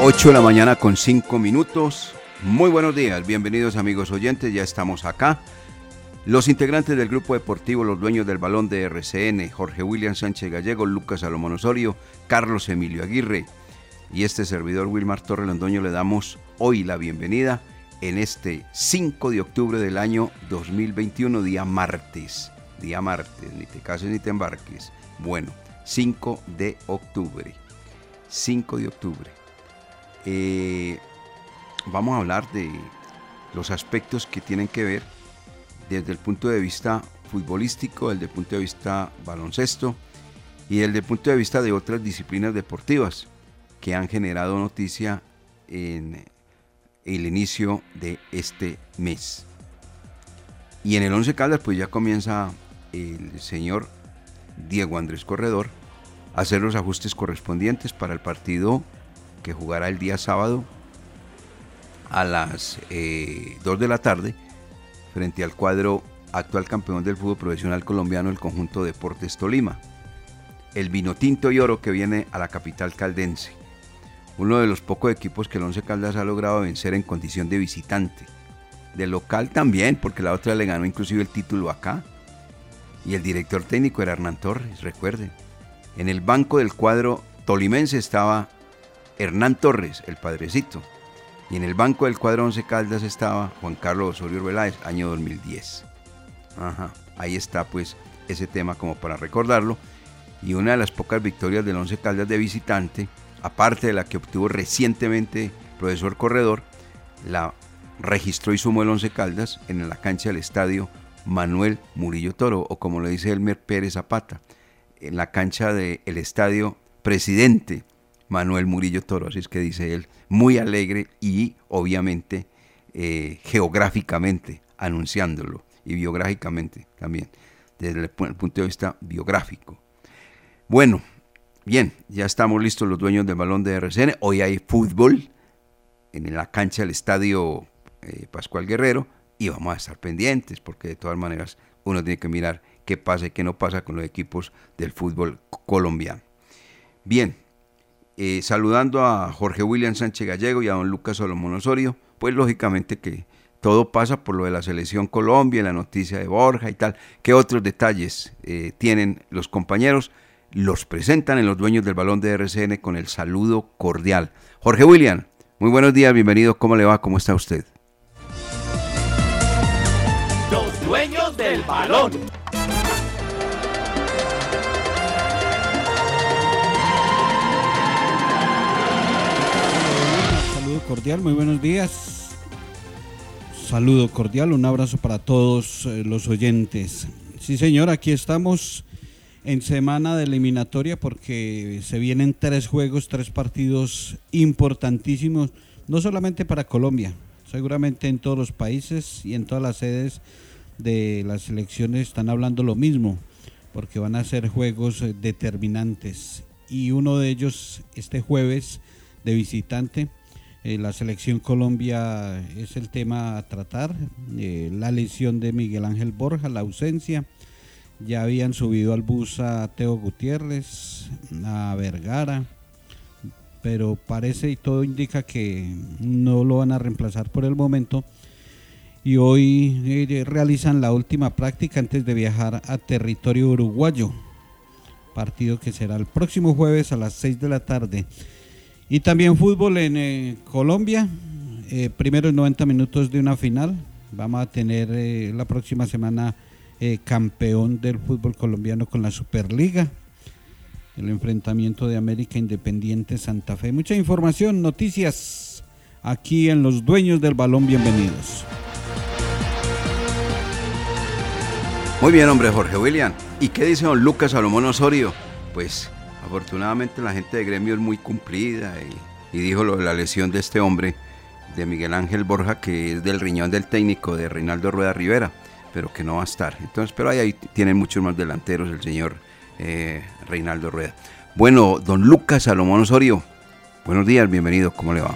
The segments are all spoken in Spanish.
Ocho de la mañana con cinco minutos. Muy buenos días, bienvenidos amigos oyentes, ya estamos acá. Los integrantes del grupo deportivo, los dueños del balón de RCN, Jorge William Sánchez Gallego, Lucas Salomón Osorio, Carlos Emilio Aguirre y este servidor Wilmar Torre Londoño le damos hoy la bienvenida en este 5 de octubre del año 2021, día martes. Día martes, ni te cases ni te embarques. Bueno, 5 de octubre. 5 de octubre. Eh, vamos a hablar de los aspectos que tienen que ver desde el punto de vista futbolístico, desde el punto de vista baloncesto y desde el punto de vista de otras disciplinas deportivas que han generado noticia en el inicio de este mes. Y en el 11 Caldas pues ya comienza el señor Diego Andrés Corredor a hacer los ajustes correspondientes para el partido que jugará el día sábado a las 2 eh, de la tarde frente al cuadro actual campeón del fútbol profesional colombiano, el conjunto Deportes Tolima. El vino tinto y oro que viene a la capital caldense. Uno de los pocos equipos que el Once Caldas ha logrado vencer en condición de visitante. De local también, porque la otra le ganó inclusive el título acá. Y el director técnico era Hernán Torres, recuerden. En el banco del cuadro tolimense estaba Hernán Torres, el padrecito. Y en el banco del cuadro 11 Caldas estaba Juan Carlos Osorio Veláez, año 2010. Ajá, ahí está pues ese tema como para recordarlo. Y una de las pocas victorias del 11 Caldas de visitante, aparte de la que obtuvo recientemente profesor Corredor, la registró y sumó el 11 Caldas en la cancha del estadio Manuel Murillo Toro, o como le dice Elmer Pérez Zapata, en la cancha del estadio Presidente Manuel Murillo Toro, así es que dice él, muy alegre y obviamente eh, geográficamente anunciándolo y biográficamente también, desde el punto de vista biográfico. Bueno, bien, ya estamos listos los dueños del balón de RCN. Hoy hay fútbol en la cancha del estadio eh, Pascual Guerrero y vamos a estar pendientes porque de todas maneras uno tiene que mirar qué pasa y qué no pasa con los equipos del fútbol colombiano. Bien, eh, saludando a Jorge William Sánchez Gallego y a don Lucas Solomón Osorio, pues lógicamente que todo pasa por lo de la selección Colombia, la noticia de Borja y tal. ¿Qué otros detalles eh, tienen los compañeros? Los presentan en los dueños del balón de RCN con el saludo cordial. Jorge William, muy buenos días, bienvenido. ¿Cómo le va? ¿Cómo está usted? Los dueños del balón. Cordial, muy buenos días. Saludo cordial, un abrazo para todos eh, los oyentes. Sí, señor, aquí estamos en semana de eliminatoria porque se vienen tres juegos, tres partidos importantísimos, no solamente para Colombia, seguramente en todos los países y en todas las sedes de las elecciones están hablando lo mismo, porque van a ser juegos eh, determinantes. Y uno de ellos este jueves de visitante eh, la selección Colombia es el tema a tratar, eh, la lesión de Miguel Ángel Borja, la ausencia, Ya habían subido al bus a Teo Gutiérrez, a Vergara, pero parece y todo indica que no lo van a reemplazar por el momento. Y hoy eh, realizan la última práctica antes de viajar a territorio uruguayo. Partido que será el próximo jueves a las 6 de la tarde. Y también fútbol en eh, Colombia. Eh, primeros 90 minutos de una final. Vamos a tener eh, la próxima semana eh, campeón del fútbol colombiano con la Superliga. El enfrentamiento de América Independiente Santa Fe. Mucha información, noticias aquí en Los Dueños del Balón. Bienvenidos. Muy bien, hombre, Jorge William. ¿Y qué dice don Lucas Salomón Osorio? Pues afortunadamente la gente de gremio es muy cumplida y, y dijo lo de la lesión de este hombre, de Miguel Ángel Borja, que es del riñón del técnico de Reinaldo Rueda Rivera, pero que no va a estar. Entonces, pero ahí, ahí tienen muchos más delanteros el señor eh, Reinaldo Rueda. Bueno, don Lucas Salomón Osorio, buenos días, bienvenido, ¿cómo le va?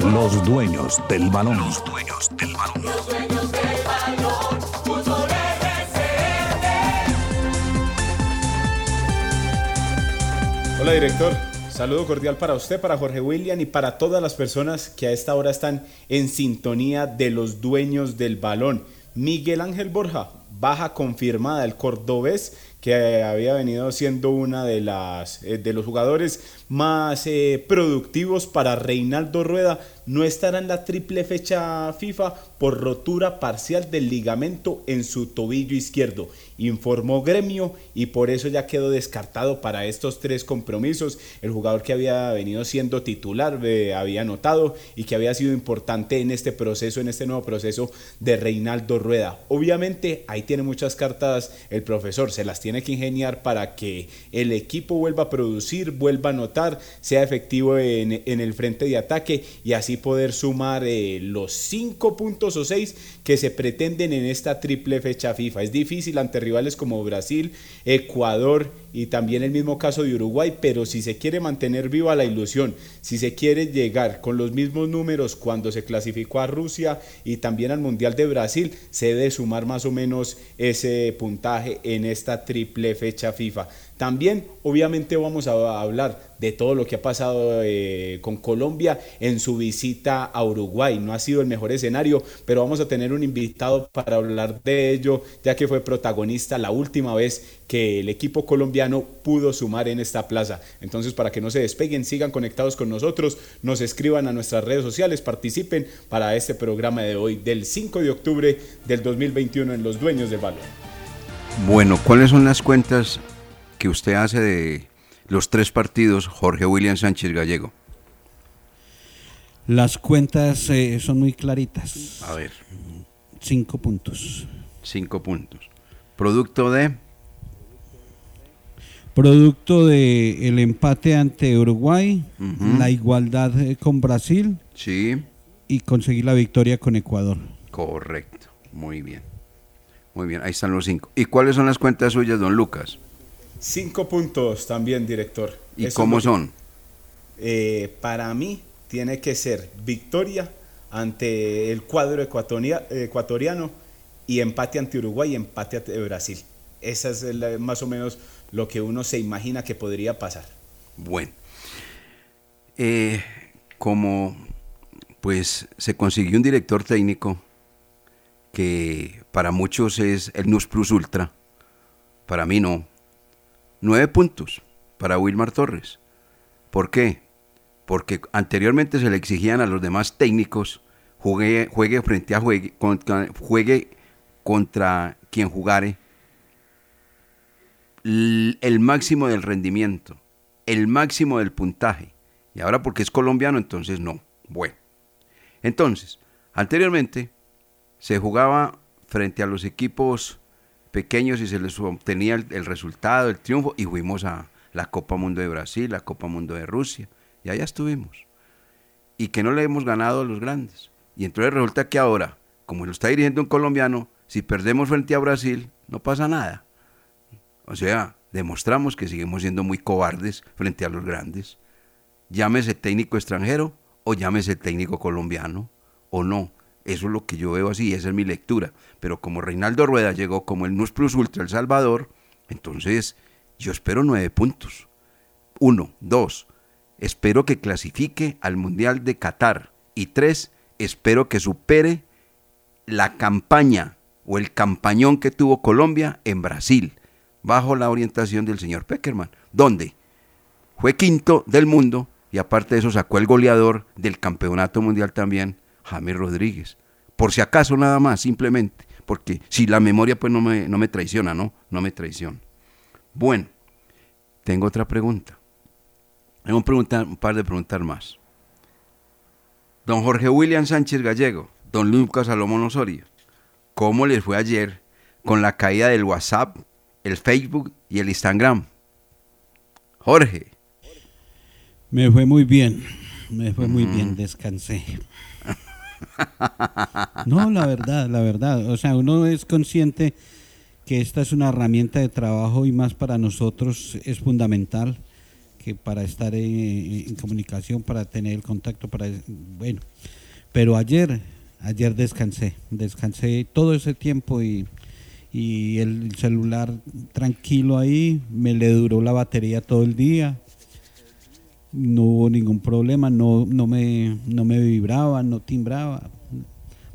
Los dueños del balón. Los dueños del balón. Hola director, saludo cordial para usted, para Jorge William y para todas las personas que a esta hora están en sintonía de los dueños del balón. Miguel Ángel Borja, baja confirmada, el cordobés que había venido siendo una de las eh, de los jugadores más eh, productivos para Reinaldo Rueda, no estará en la triple fecha FIFA por rotura parcial del ligamento en su tobillo izquierdo, informó Gremio y por eso ya quedó descartado para estos tres compromisos. El jugador que había venido siendo titular eh, había notado y que había sido importante en este proceso, en este nuevo proceso de Reinaldo Rueda. Obviamente ahí tiene muchas cartas el profesor, se las tiene que ingeniar para que el equipo vuelva a producir, vuelva a anotar, sea efectivo en, el frente de ataque y así poder sumar eh, los cinco puntos o seis que se pretenden en esta triple fecha FIFA. Es difícil ante rivales como Brasil, Ecuador y también el mismo caso de Uruguay, pero si se quiere mantener viva la ilusión, si se quiere llegar con los mismos números cuando se clasificó a Rusia y también al Mundial de Brasil, se debe sumar más o menos ese puntaje en esta triple fecha FIFA. También, obviamente, vamos a hablar de todo lo que ha pasado eh, con Colombia en su visita a Uruguay. No ha sido el mejor escenario, pero vamos a tener un invitado para hablar de ello, ya que fue protagonista la última vez que el equipo colombiano pudo sumar en esta plaza. Entonces, para que no se despeguen, sigan conectados con nosotros, nos escriban a nuestras redes sociales, participen para este programa de hoy, del 5 de octubre del 2021 en Los Dueños del Balón. Bueno, ¿cuáles son las cuentas que usted hace de los tres partidos Jorge William Sánchez Gallego? Las cuentas eh, son muy claritas. A ver, Cinco puntos. cinco puntos. Producto de Producto de el empate ante Uruguay, la igualdad eh, con Brasil sí, y conseguir la victoria con Ecuador. correcto. Muy bien. Muy bien, ahí están los cinco. ¿Y cuáles son las cuentas suyas, don Lucas? Cinco puntos también, director. ¿Y Eso cómo son? Eh, para mí tiene que ser victoria ante el cuadro ecuatoria- ecuatoriano y empate ante Uruguay y empate ante Brasil. Esa es la- más o menos lo que uno se imagina que podría pasar. Bueno, eh, como pues se consiguió un director técnico que para muchos es el Nus Plus Ultra, para mí no. Nueve puntos para Wilmar Torres. ¿Por qué? Porque anteriormente se le exigían a los demás técnicos juegue, frente a juegue, contra, juegue contra quien jugare el máximo del rendimiento, el máximo del puntaje. Y ahora porque es colombiano, entonces no. Bueno. Entonces, anteriormente se jugaba frente a los equipos pequeños y se les obtenía el, resultado, el triunfo, y fuimos a la Copa Mundo de Brasil, la Copa Mundo de Rusia, y allá estuvimos. Y que no le hemos ganado a los grandes. Y entonces resulta que ahora, como lo está dirigiendo un colombiano, si perdemos frente a Brasil, no pasa nada. O sea, demostramos que seguimos siendo muy cobardes frente a los grandes. Llámese técnico extranjero o llámese técnico colombiano o no. Eso es lo que yo veo así, esa es mi lectura. Pero como Reinaldo Rueda llegó como el Nus Plus Ultra El Salvador, entonces yo espero nueve puntos. Uno, dos, espero que clasifique al Mundial de Qatar. Y tres, espero que supere la campaña o el campañón que tuvo Colombia en Brasil, bajo la orientación del señor Peckerman, donde fue quinto del mundo y aparte de eso sacó el goleador del campeonato mundial también, James Rodríguez. Por si acaso nada más, simplemente, porque si la memoria pues no me, no me traiciona, ¿no? No me traiciona. Bueno, tengo otra pregunta. Tengo un, un par de preguntas más. Don Jorge William Sánchez Gallego, don Lucas Salomón Osorio, ¿cómo les fue ayer con la caída del WhatsApp, el Facebook y el Instagram? Jorge. Me fue muy bien, me fue muy bien, descansé. No, la verdad, la verdad. O sea, uno es consciente que esta es una herramienta de trabajo y más para nosotros es fundamental que para estar en, comunicación, para tener el contacto, para bueno. Pero ayer, ayer descansé, descansé todo ese tiempo y, y el celular tranquilo ahí, me le duró la batería todo el día no hubo ningún problema, no, no, me, no me vibraba, no timbraba.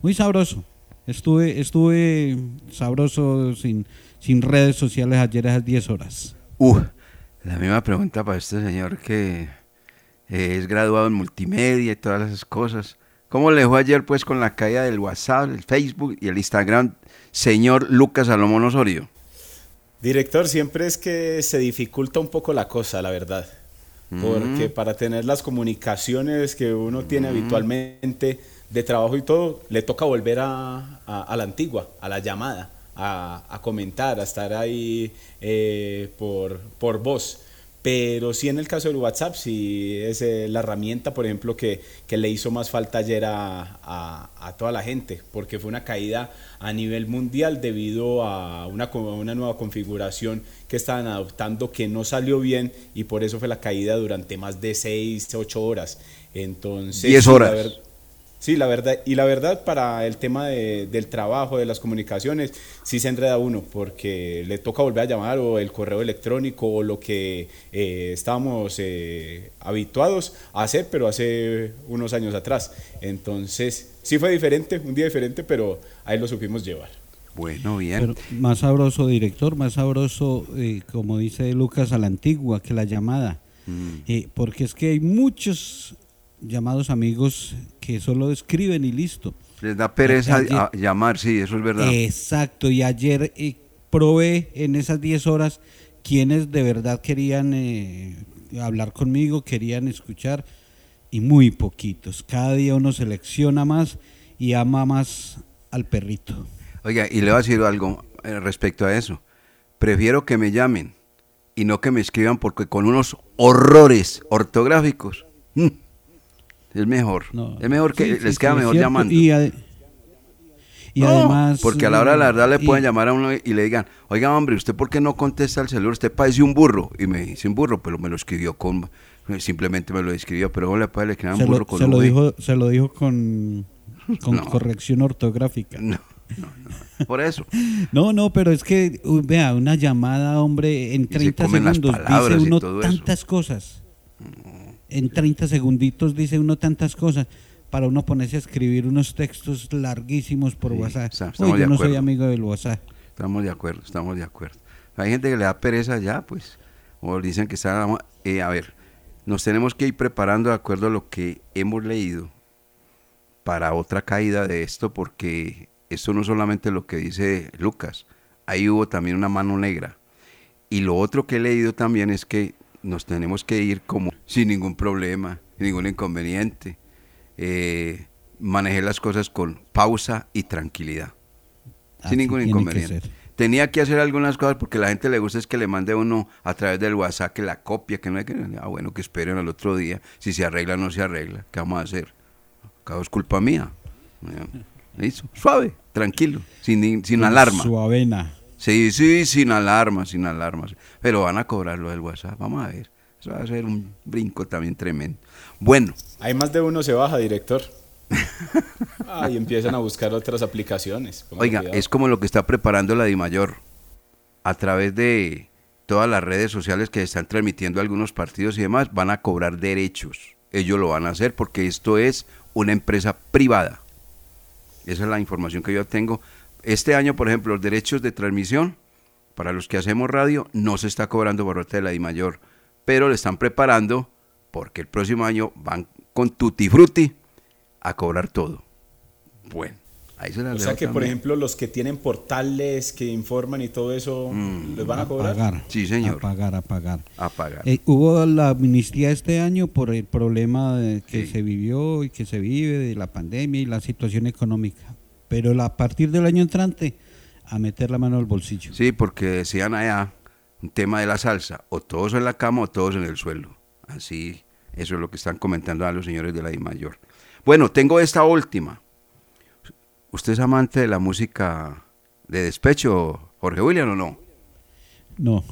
Muy sabroso. Estuve, estuve sabroso sin, sin redes sociales ayer a esas 10 horas. Uh, la misma pregunta para este señor que eh, es graduado en multimedia y todas esas cosas. ¿Cómo le fue ayer pues con la caída del WhatsApp, el Facebook y el Instagram, señor Lucas Salomón Osorio? Director, siempre es que se dificulta un poco la cosa, la verdad porque mm. para tener las comunicaciones que uno tiene mm. habitualmente de trabajo y todo, le toca volver a, la antigua, a la llamada, a, comentar, a estar ahí eh, por, por voz. Pero sí en el caso del WhatsApp, sí es eh, la herramienta, por ejemplo, que, le hizo más falta ayer a, toda la gente, porque fue una caída a nivel mundial debido a una, una nueva configuración que estaban adoptando que no salió bien y por eso fue la caída durante más de 6, 8 horas. Entonces, 10 horas. Sí, la verdad, y la verdad para el tema del trabajo, de las comunicaciones, sí se enreda uno, porque le toca volver a llamar o el correo electrónico o lo que eh, estábamos eh, habituados a hacer, pero hace unos años atrás. Entonces, sí fue diferente, un día diferente, pero ahí lo supimos llevar. Bueno, bien. más sabroso, director, más sabroso, eh, como dice Lucas, a la antigua que la llamada. Mm. porque es que hay muchos llamados amigos que solo escriben y listo. Les da pereza llamar, sí, eso es verdad. Exacto, y ayer eh, probé en esas 10 horas quienes de verdad querían eh, hablar conmigo, querían escuchar, y muy poquitos. Cada día uno selecciona más y ama más al perrito. Oiga, y le voy a decir algo eh, respecto a eso. Prefiero que me llamen y no que me escriban porque con unos horrores ortográficos. Es mejor. es mejor que les queda mejor llamando. Y, además. Porque a la hora de la verdad le pueden llamar a uno y le digan, oiga, hombre, ¿usted por qué no contesta el celular? Usted parece un burro. Y me dice un burro, pero me lo escribió con. Simplemente me lo escribió, pero le puede le un burro con se lo, dijo, se lo dijo con, con corrección ortográfica. No. No, no, por eso. no, no, pero es que, vea, una llamada, hombre, en 30 segundos dice uno tantas cosas. Mm en 30 segunditos dice uno tantas cosas para uno ponerse a escribir unos textos larguísimos por WhatsApp. yo no soy amigo del WhatsApp. Estamos de acuerdo, estamos de acuerdo. Hay gente que le da pereza ya, pues, o dicen que están... Eh, a ver, nos tenemos que ir preparando de acuerdo a lo que hemos leído para otra caída de esto, porque esto no solamente lo que dice Lucas, ahí hubo también una mano negra. Y lo otro que he leído también es que nos tenemos que ir como sin ningún problema, ningún inconveniente. Eh, manejé las cosas con pausa y tranquilidad. sin ningún inconveniente. Tenía que hacer algunas cosas porque la gente le gusta es que le mande uno a través del WhatsApp que la copia, que no hay que... Ah, bueno, que esperen al otro día. Si se arregla o no se arregla, ¿qué vamos a hacer? Cada es culpa mía. Suave, tranquilo, sin, sin alarma. Suavena. Sí, sí, sin alarma, sin alarmas. Pero van a cobrarlo del WhatsApp. Vamos a ver. Eso va a ser un brinco también tremendo. Bueno. Hay más de uno se baja, director. Ah, y empiezan a buscar otras aplicaciones. Oiga, es como lo que está preparando la DIMAYOR a través de todas las redes sociales que están transmitiendo algunos partidos y demás, van a cobrar derechos. Ellos lo van a hacer porque esto es una empresa privada. Esa es la información que yo tengo. Este año, por ejemplo, los derechos de transmisión para los que hacemos radio no se está cobrando por parte de la DIMAYOR, pero le están preparando porque el próximo año van con Tutti Frutti a cobrar todo. Bueno, ahí se la O sea que, por ejemplo, los que tienen portales que informan y todo eso, ¿les van a cobrar? pagar. Sí, señor. A pagar, a pagar. a pagar. Eh, hubo la amnistía este año por el problema de- que Sí. se vivió y que se vive de la pandemia y la situación económica. Pero a partir del año entrante, a meter la mano al bolsillo. Sí, porque decían allá un tema de la salsa, o todos en la cama o todos en el suelo. Así, eso es lo que están comentando a los señores de la DIMAYOR. Bueno, tengo esta última. ¿Usted es amante de la música de despecho, Jorge William, o no? No,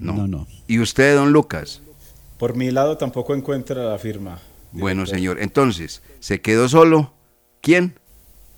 No. no, no. ¿Y usted, don Lucas? Por mi lado tampoco encuentra la firma. Bueno, director. señor, entonces, ¿se quedó solo? ¿Quién?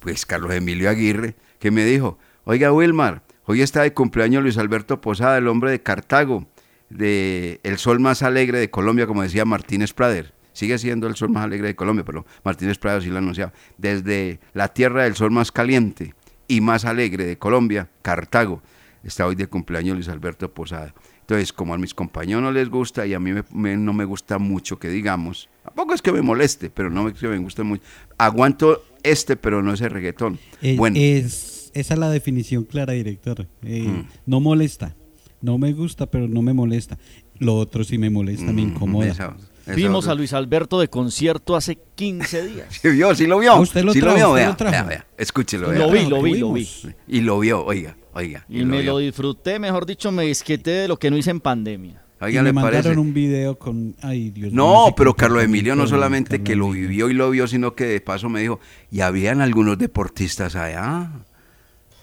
Pues Carlos Emilio Aguirre, que me dijo, oiga Wilmar, hoy está de cumpleaños Luis Alberto Posada, el hombre de Cartago, de el sol más alegre de Colombia, como decía Martínez Prader. Sigue siendo el sol más alegre de Colombia, pero Martínez Prader sí lo anunciaba. Desde la tierra del sol más caliente y más alegre de Colombia, Cartago, está hoy de cumpleaños Luis Alberto Posada. Entonces, como a mis compañeros no les gusta y a mí me- no me gusta mucho que digamos, tampoco es que me moleste, pero no es que me gusta mucho. Aguanto este, pero no ese reggaetón. Eh, bueno, es, esa es la definición clara, director. Eh, Mm. No molesta. No me gusta, pero no me molesta. Lo otro sí me molesta, me mm, incomoda. esa- esa Vimos otra- a Luis Alberto de concierto hace 15 días. ¿Sí vio? ¿Sí lo vio? Ah, usted lo ¿Sí trajo, vio? usted Vea, lo trajo. vea, vea, escúchelo. Lo vea. vi, lo vi, lo vi. Y lo vio, oiga, oiga. Y me vio. lo disfruté, mejor dicho, me disqueté de lo que no hice en pandemia. Oiga, y me ¿le mandaron parece? un video con... Ay, Dios mío, No, ese pero Carlos Emilio no solamente Carlos que lo vivió y lo vio, sino que de paso me dijo, y habían algunos deportistas allá,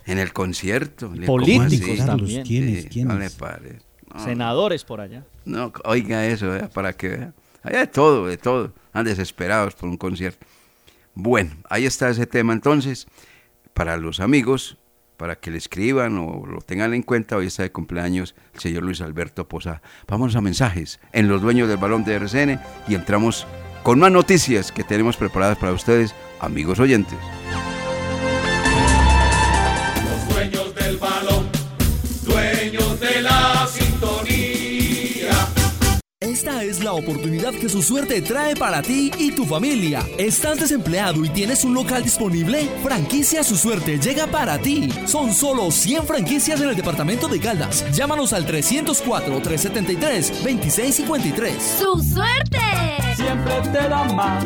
en el concierto. Le- ¿cómo Políticos también. ¿quiénes? Sí, ¿quiénes? No le parece. No, Senadores por allá. No, oiga eso, para que vea. Hay de todo, de todo. Están desesperados por un concierto. Bueno, ahí está ese tema entonces. Para los amigos, para que le escriban o lo tengan en cuenta, hoy está de cumpleaños el señor Luis Alberto Posada. Vamos a mensajes en los dueños del balón de RCN y entramos con más noticias que tenemos preparadas para ustedes, amigos oyentes. Esta es la oportunidad que su suerte trae para ti y tu familia. ¿Estás desempleado y tienes un local disponible? Franquicia Su Suerte llega para ti. Son solo 100 franquicias en el departamento de Caldas. Llámanos al 304-373-2653. ¡Su suerte! Siempre te da más.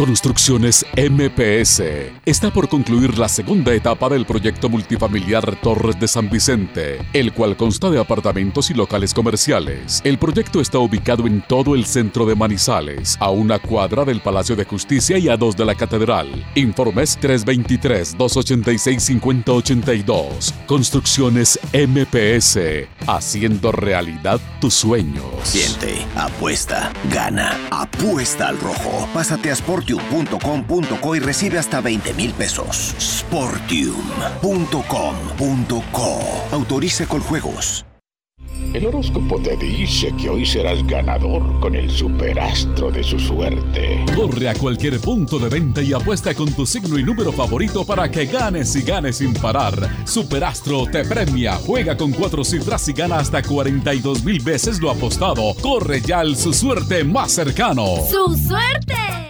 Construcciones MPS. Está por concluir la segunda etapa del proyecto multifamiliar Torres de San Vicente, el cual consta de apartamentos y locales comerciales. El proyecto está ubicado en todo el centro de Manizales, a una cuadra del Palacio de Justicia y a dos de la Catedral. Informes 323-286-5082. Construcciones MPS. Haciendo realidad tus sueños. Siente, apuesta, gana, apuesta al rojo. Pásate a sportium.com.co y recibe hasta 20 mil pesos. Sportium.com.co. Autorice con juegos. El horóscopo te dice que hoy serás ganador con el superastro de su suerte. Corre a cualquier punto de venta y apuesta con tu signo y número favorito para que ganes y ganes sin parar. Superastro te premia, juega con cuatro cifras y gana hasta 42 mil veces lo apostado. Corre ya al su suerte más cercano. ¡Su suerte!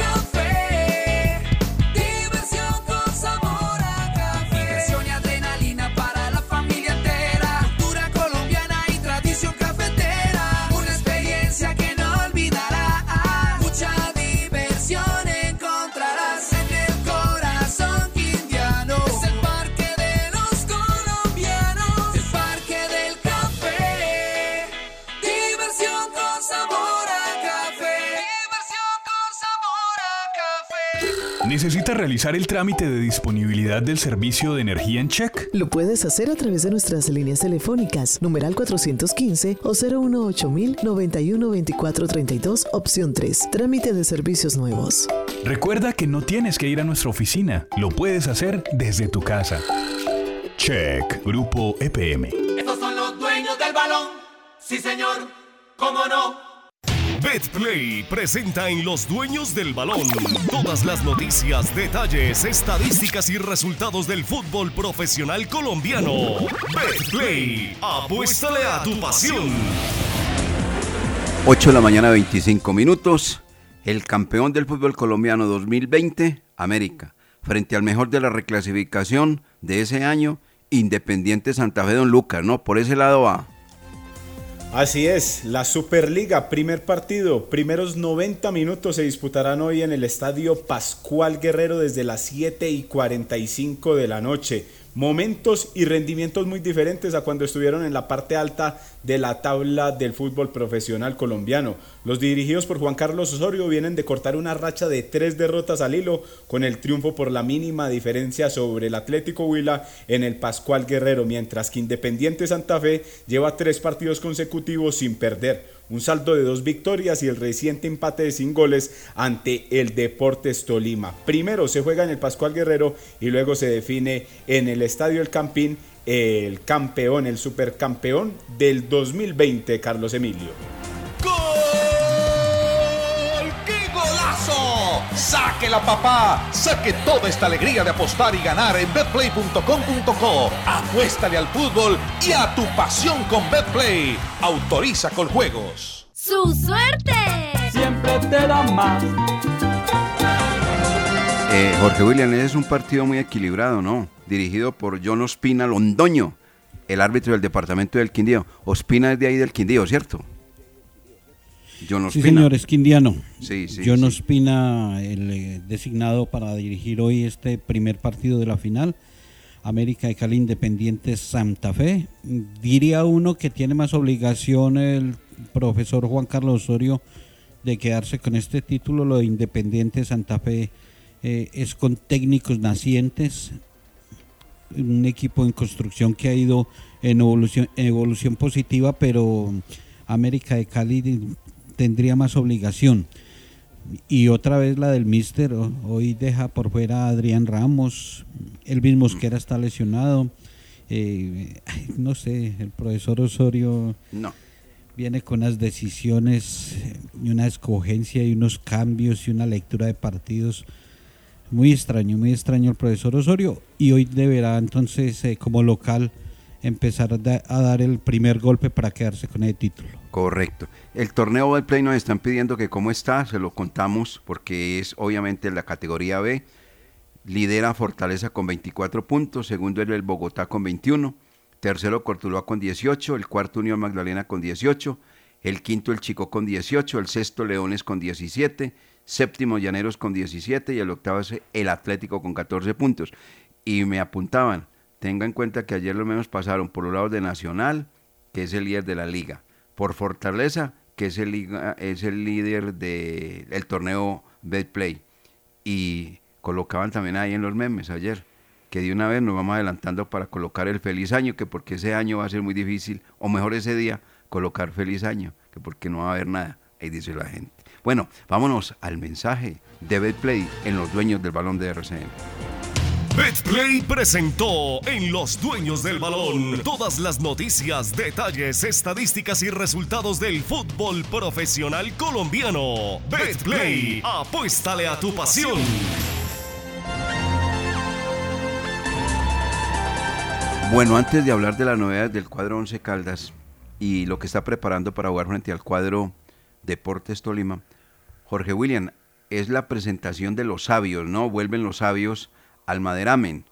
café. ¿Necesita realizar el trámite de disponibilidad del servicio de energía en check? Lo puedes hacer a través de nuestras líneas telefónicas, numeral 415 o 018 91 24 32, opción 3, trámite de servicios nuevos. Recuerda que no tienes que ir a nuestra oficina, lo puedes hacer desde tu casa. Check, Grupo EPM. Estos son los dueños del balón. Sí, señor. ¿Cómo no? BetPlay presenta en Los Dueños del Balón todas las noticias, detalles, estadísticas y resultados del fútbol profesional colombiano. BetPlay, apuéstale a tu pasión. 8 de la mañana, 25 minutos. El campeón del fútbol colombiano 2020, América. Frente al mejor de la reclasificación de ese año, Independiente Santa Fe Don Lucas, ¿no? Por ese lado va. Así es, la Superliga, primer partido, primeros 90 minutos se disputarán hoy en el estadio Pascual Guerrero desde las 7 y 45 de la noche. Momentos y rendimientos muy diferentes a cuando estuvieron en la parte alta de la tabla del fútbol profesional colombiano. Los dirigidos por Juan Carlos Osorio vienen de cortar una racha de tres derrotas al hilo con el triunfo por la mínima diferencia sobre el Atlético Huila en el Pascual Guerrero, mientras que Independiente Santa Fe lleva tres partidos consecutivos sin perder un saldo de dos victorias y el reciente empate de sin goles ante el Deportes Tolima. Primero se juega en el Pascual Guerrero y luego se define en el Estadio El Campín el campeón, el supercampeón del 2020, Carlos Emilio. ¡Saque la papá! Saque toda esta alegría de apostar y ganar en betplay.com.co. Apuéstale al fútbol y a tu pasión con Betplay. Autoriza con juegos. ¡Su suerte! Siempre te da más. Eh, Jorge William, ese es un partido muy equilibrado, ¿no? Dirigido por John Ospina Londoño, el árbitro del departamento del Quindío. Ospina es de ahí del Quindío, ¿cierto? John Sí, señor, es Quindiano. Sí, sí, John sí. Ospina, el eh, designado para dirigir hoy este primer partido de la final. América de Cali Independiente Santa Fe. Diría uno que tiene más obligación el profesor Juan Carlos Osorio de quedarse con este título. Lo de Independiente Santa Fe eh, es con técnicos nacientes, un equipo en construcción que ha ido en evolución, en evolución positiva, pero América de Cali tendría más obligación. Y otra vez la del Mister, ho- hoy deja por fuera a Adrián Ramos, Elvis Mosquera está lesionado, eh, no sé, el profesor Osorio No. viene con unas decisiones eh, y una escogencia y unos cambios y una lectura de partidos muy extraño, muy extraño el profesor Osorio y hoy deberá entonces eh, como local empezar a dar el primer golpe para quedarse con el título. Correcto. El torneo del Play nos están pidiendo que cómo está, se lo contamos porque es obviamente la categoría B. Lidera Fortaleza con 24 puntos, segundo el Bogotá con 21, tercero Cortuluá con 18, el cuarto Unión Magdalena con 18, el quinto el Chico con 18, el sexto Leones con 17, séptimo Llaneros con 17 y el octavo es el Atlético con 14 puntos. Y me apuntaban, tenga en cuenta que ayer los menos pasaron por los lados de Nacional, que es el líder de la liga, por Fortaleza, que es el, es el líder del torneo Betplay. Y colocaban también ahí en los memes ayer, que de una vez nos vamos adelantando para colocar el feliz año, que porque ese año va a ser muy difícil, o mejor ese día, colocar feliz año, que porque no va a haber nada, ahí dice la gente. Bueno, vámonos al mensaje de Betplay en los dueños del balón de RCN. BetPlay presentó en Los Dueños del Balón todas las noticias, detalles, estadísticas y resultados del fútbol profesional colombiano. BetPlay, apuéstale a tu pasión. Bueno, antes de hablar de las novedades del cuadro Once Caldas y lo que está preparando para jugar frente al cuadro Deportes Tolima, Jorge William, es la presentación de los sabios, ¿no? Vuelven los sabios al Maderamen.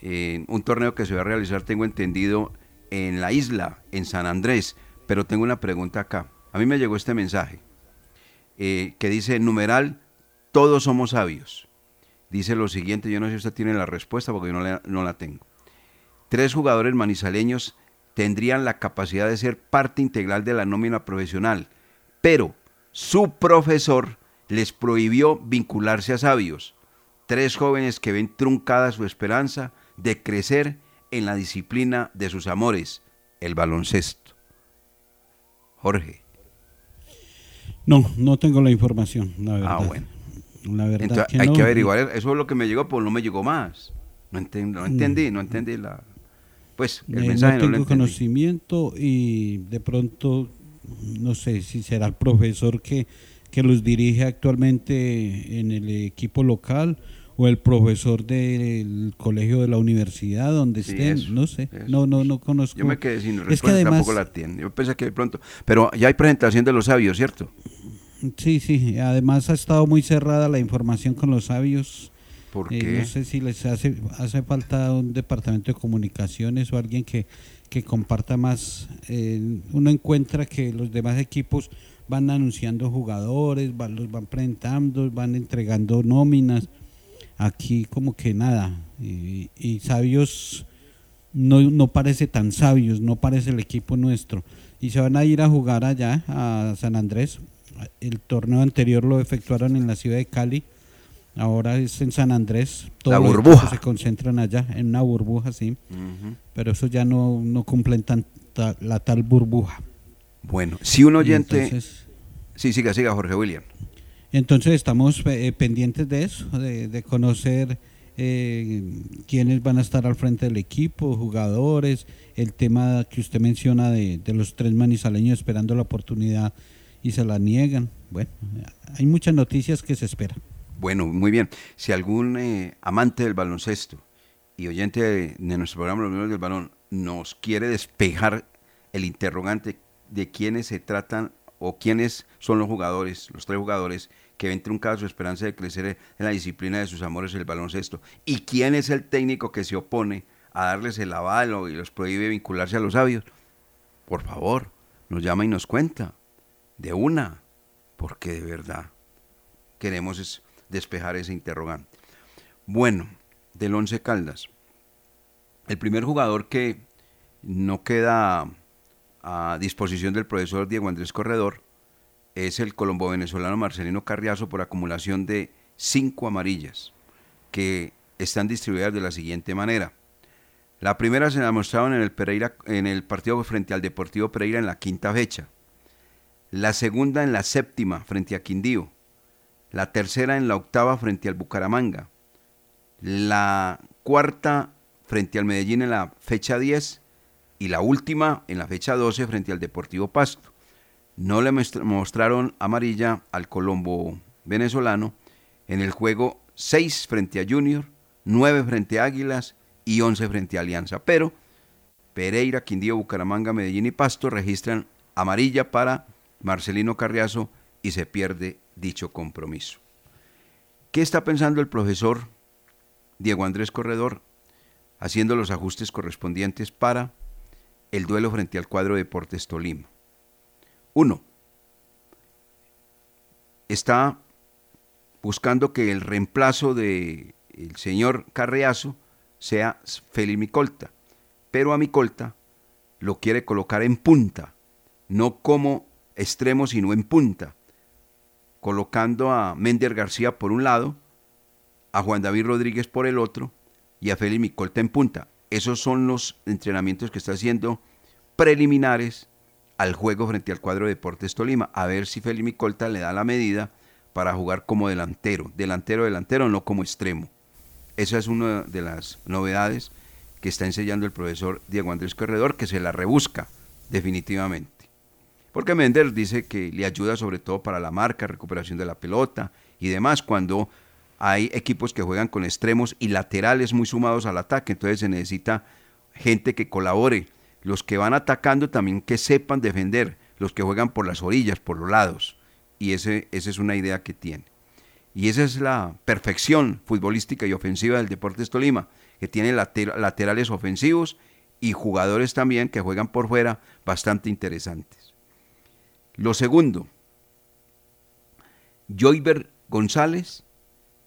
Eh, un torneo que se va a realizar, tengo entendido, en la isla, en San Andrés. Pero tengo una pregunta acá. A mí me llegó este mensaje eh, que dice, numeral, todos somos sabios. Dice lo siguiente, yo no sé si usted tiene la respuesta porque yo no la tengo. Tres jugadores manizaleños tendrían la capacidad de ser parte integral de la nómina profesional, pero su profesor les prohibió vincularse a sabios. Tres jóvenes que ven truncada su esperanza de crecer en la disciplina de sus amores, el baloncesto. Jorge. No, no tengo la información, la verdad. Ah, bueno. La verdad Entonces, que hay no. que averiguar, eso es lo que me llegó, pues no me llegó más. No, enten- no entendí, no entendí la... Pues el Eh, mensaje no no, lo tengo entendí. conocimiento y de pronto no sé si será el profesor que, que los dirige actualmente en el equipo local o el profesor del colegio de la universidad donde Sí, estén, eso, no sé, eso. no no no conozco. Yo me quedé sin Es que respuesta, además tampoco la tiene. Yo pensé que de pronto... Pero ya hay presentación de los sabios, ¿cierto? Sí, sí, además ha estado muy cerrada la información con los sabios. ¿Por Eh, qué? no sé si les hace, hace falta un departamento de comunicaciones o alguien que, que comparta más. Eh, uno encuentra que los demás equipos van anunciando jugadores, van, los van presentando, van entregando nóminas. Aquí como que nada. Y, y sabios no, no parece tan sabios, no parece el equipo nuestro. Y se van a ir a jugar allá, a San Andrés. El torneo anterior lo efectuaron en la ciudad de Cali. Ahora es en San Andrés. Todos La burbuja. se concentran allá, en una burbuja, sí. Pero eso ya no, no cumplen tanta, la tal burbuja. Bueno, si un oyente... entonces- Sí, siga, siga, Jorge William. Entonces estamos eh, pendientes de eso, de, de conocer eh, quiénes van a estar al frente del equipo, jugadores, el tema que usted menciona de, los tres manizaleños esperando la oportunidad y se la niegan. Bueno, hay muchas noticias que se esperan. Bueno, muy bien. Si algún eh, amante del baloncesto y oyente de, nuestro programa Los Miembros del Balón nos quiere despejar el interrogante de quiénes se tratan o quiénes son los jugadores, los tres jugadores que ven truncada su esperanza de crecer en la disciplina de sus amores el baloncesto y quién es el técnico que se opone a darles el avalo y los prohíbe vincularse a los sabios, por favor, nos llama y nos cuenta de una, porque de verdad queremos es despejar ese interrogante. Bueno, del Once Caldas. El primer jugador que no queda a disposición del profesor Diego Andrés Corredor es el colombo-venezolano Marcelino Carriazo por acumulación de cinco amarillas que están distribuidas de la siguiente manera. La primera se la mostraron en el, Pereira, en el partido frente al Deportivo Pereira en la quinta fecha. La segunda en la séptima frente a Quindío la tercera en la octava frente al Bucaramanga, la cuarta frente al Medellín en la fecha 10 y la última en la fecha 12 frente al Deportivo Pasto. No le mostra- mostraron amarilla al Colombo venezolano en el juego 6 frente a Junior, 9 frente a Águilas y 11 frente a Alianza, pero Pereira, Quindío, Bucaramanga, Medellín y Pasto registran amarilla para Marcelino Carriazo y se pierde dicho compromiso. ¿Qué está pensando el profesor Diego Andrés Corredor haciendo los ajustes correspondientes para el duelo frente al cuadro Deportes Tolima? Uno, está buscando que el reemplazo de el señor Carriazo sea Félix Micolta, pero a Micolta lo quiere colocar en punta, no como extremo, sino en punta, colocando a Mender García por un lado, a Juan David Rodríguez por el otro y a Félix Micolta en punta. Esos son los entrenamientos que está haciendo preliminares al juego frente al cuadro de Deportes Tolima, a ver si Félix Micolta le da la medida para jugar como delantero, delantero, delantero, no como extremo. Esa es una de las novedades que está enseñando el profesor Diego Andrés Corredor, que se la rebusca definitivamente. Porque Mender dice que le ayuda sobre todo para la marca, recuperación de la pelota y demás, cuando hay equipos que juegan con extremos y laterales muy sumados al ataque, entonces se necesita gente que colabore, los que van atacando también que sepan defender, los que juegan por las orillas, por los lados, y ese, esa es una idea que tiene. Y esa es la perfección futbolística y ofensiva del Deportes Tolima, que tiene laterales ofensivos y jugadores también que juegan por fuera bastante interesantes. Lo segundo, Joyber González,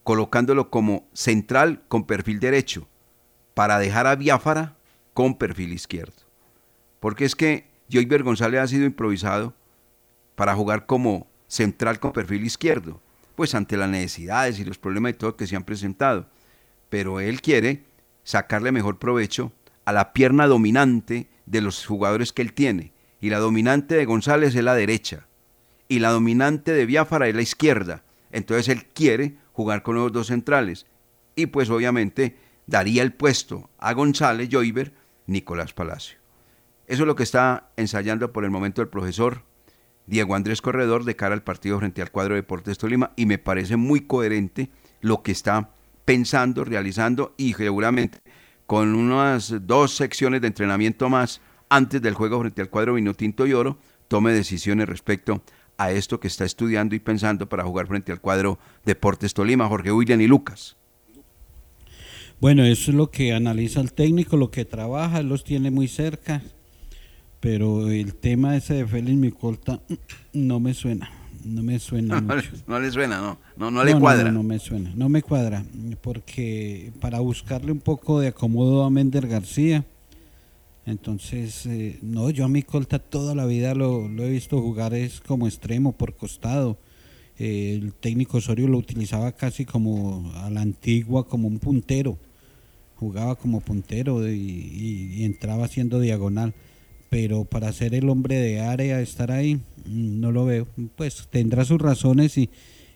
colocándolo como central con perfil derecho, para dejar a Biafara con perfil izquierdo. Porque es que Joyber González ha sido improvisado para jugar como central con perfil izquierdo, pues ante las necesidades y los problemas y todo que se han presentado. Pero él quiere sacarle mejor provecho a la pierna dominante de los jugadores que él tiene. Y la dominante de González es la derecha. Y la dominante de Biafara es la izquierda. Entonces él quiere jugar con los dos centrales. Y pues obviamente daría el puesto a González, Joyver, Nicolás Palacio. Eso es lo que está ensayando por el momento el profesor Diego Andrés Corredor de cara al partido frente al cuadro de Deportes Tolima y me parece muy coherente lo que está pensando, realizando y seguramente con unas dos secciones de entrenamiento más antes del juego frente al cuadro Vinotinto y Oro, tome decisiones respecto a esto que está estudiando y pensando para jugar frente al cuadro Deportes Tolima, Jorge William y Lucas. Bueno, eso es lo que analiza el técnico, lo que trabaja, los tiene muy cerca, pero el tema ese de Félix Micolta mm, no me suena, no me suena no, mucho. No, le suena, no, no, no le cuadra. No, no, me suena, no me cuadra, porque para buscarle un poco de acomodo a Mender García, entonces, eh, no, yo a mi colta toda la vida lo, he visto jugar es como extremo, por costado. Eh, el técnico Osorio lo utilizaba casi como a la antigua, como un puntero. Jugaba como puntero y, entraba haciendo diagonal. Pero para ser el hombre de área, estar ahí, mm, no lo veo. Pues tendrá sus razones y,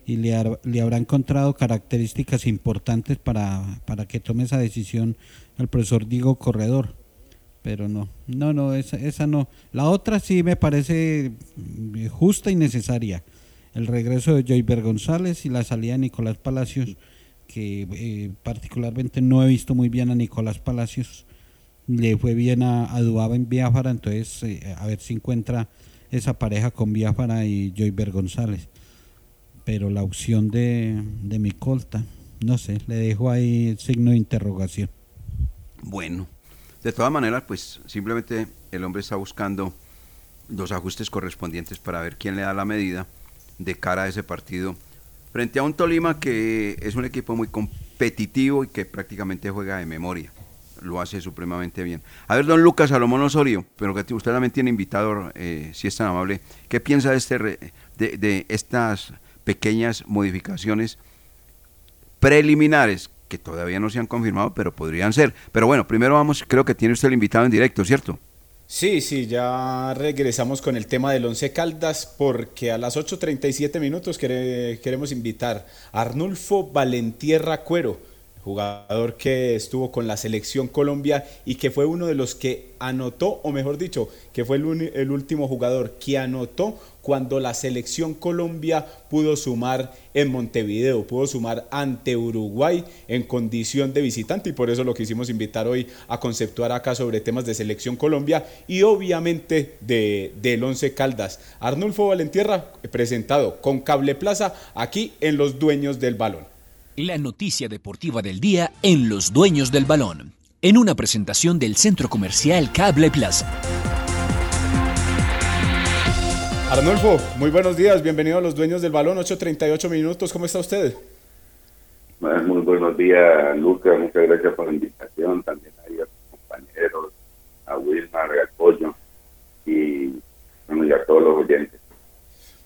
le, le, habrá encontrado características importantes para, para que tome esa decisión el profesor Diego Corredor pero no, no, no, esa, esa no. La otra sí me parece mm, justa y necesaria. El regreso de Joyber González y la salida de Nicolás Palacios, que eh, particularmente no he visto muy bien a Nicolás Palacios. Le fue bien a, a en Biafara, entonces eh, a ver si encuentra esa pareja con Biafara y Joyber González. Pero la opción de, de Micolta, no sé, le dejo ahí el signo de interrogación. Bueno, de todas maneras, pues simplemente el hombre está buscando los ajustes correspondientes para ver quién le da la medida de cara a ese partido frente a un Tolima que es un equipo muy competitivo y que prácticamente juega de memoria. Lo hace supremamente bien. A ver, don Lucas Salomón Osorio, pero que usted también tiene invitado, eh, si es tan amable, ¿qué piensa de, este de, de estas pequeñas modificaciones preliminares que todavía no se han confirmado, pero podrían ser. Pero bueno, primero vamos, creo que tiene usted el invitado en directo, ¿cierto? Sí, sí, ya regresamos con el tema del Once Caldas porque a las 8.37 minutos queremos invitar a Arnulfo Valentierra Cuero, jugador que estuvo con la selección Colombia y que fue uno de los que anotó, o mejor dicho, que fue el, último jugador que anotó cuando la selección Colombia pudo sumar en Montevideo, pudo sumar ante Uruguay en condición de visitante y por eso lo quisimos invitar hoy a conceptuar acá sobre temas de selección Colombia y obviamente de, del Once Caldas. Arnulfo Valentierra presentado con Cable Plaza aquí en Los Dueños del Balón. La noticia deportiva del día en Los Dueños del Balón, en una presentación del Centro Comercial Cable Plaza. Arnulfo, muy buenos días, bienvenido a los dueños del balón, 8.38 minutos, ¿cómo está usted? Muy buenos días, Lucas, muchas gracias por la invitación, también a los compañeros, a Wilmar, a Pollo y, y a todos los oyentes.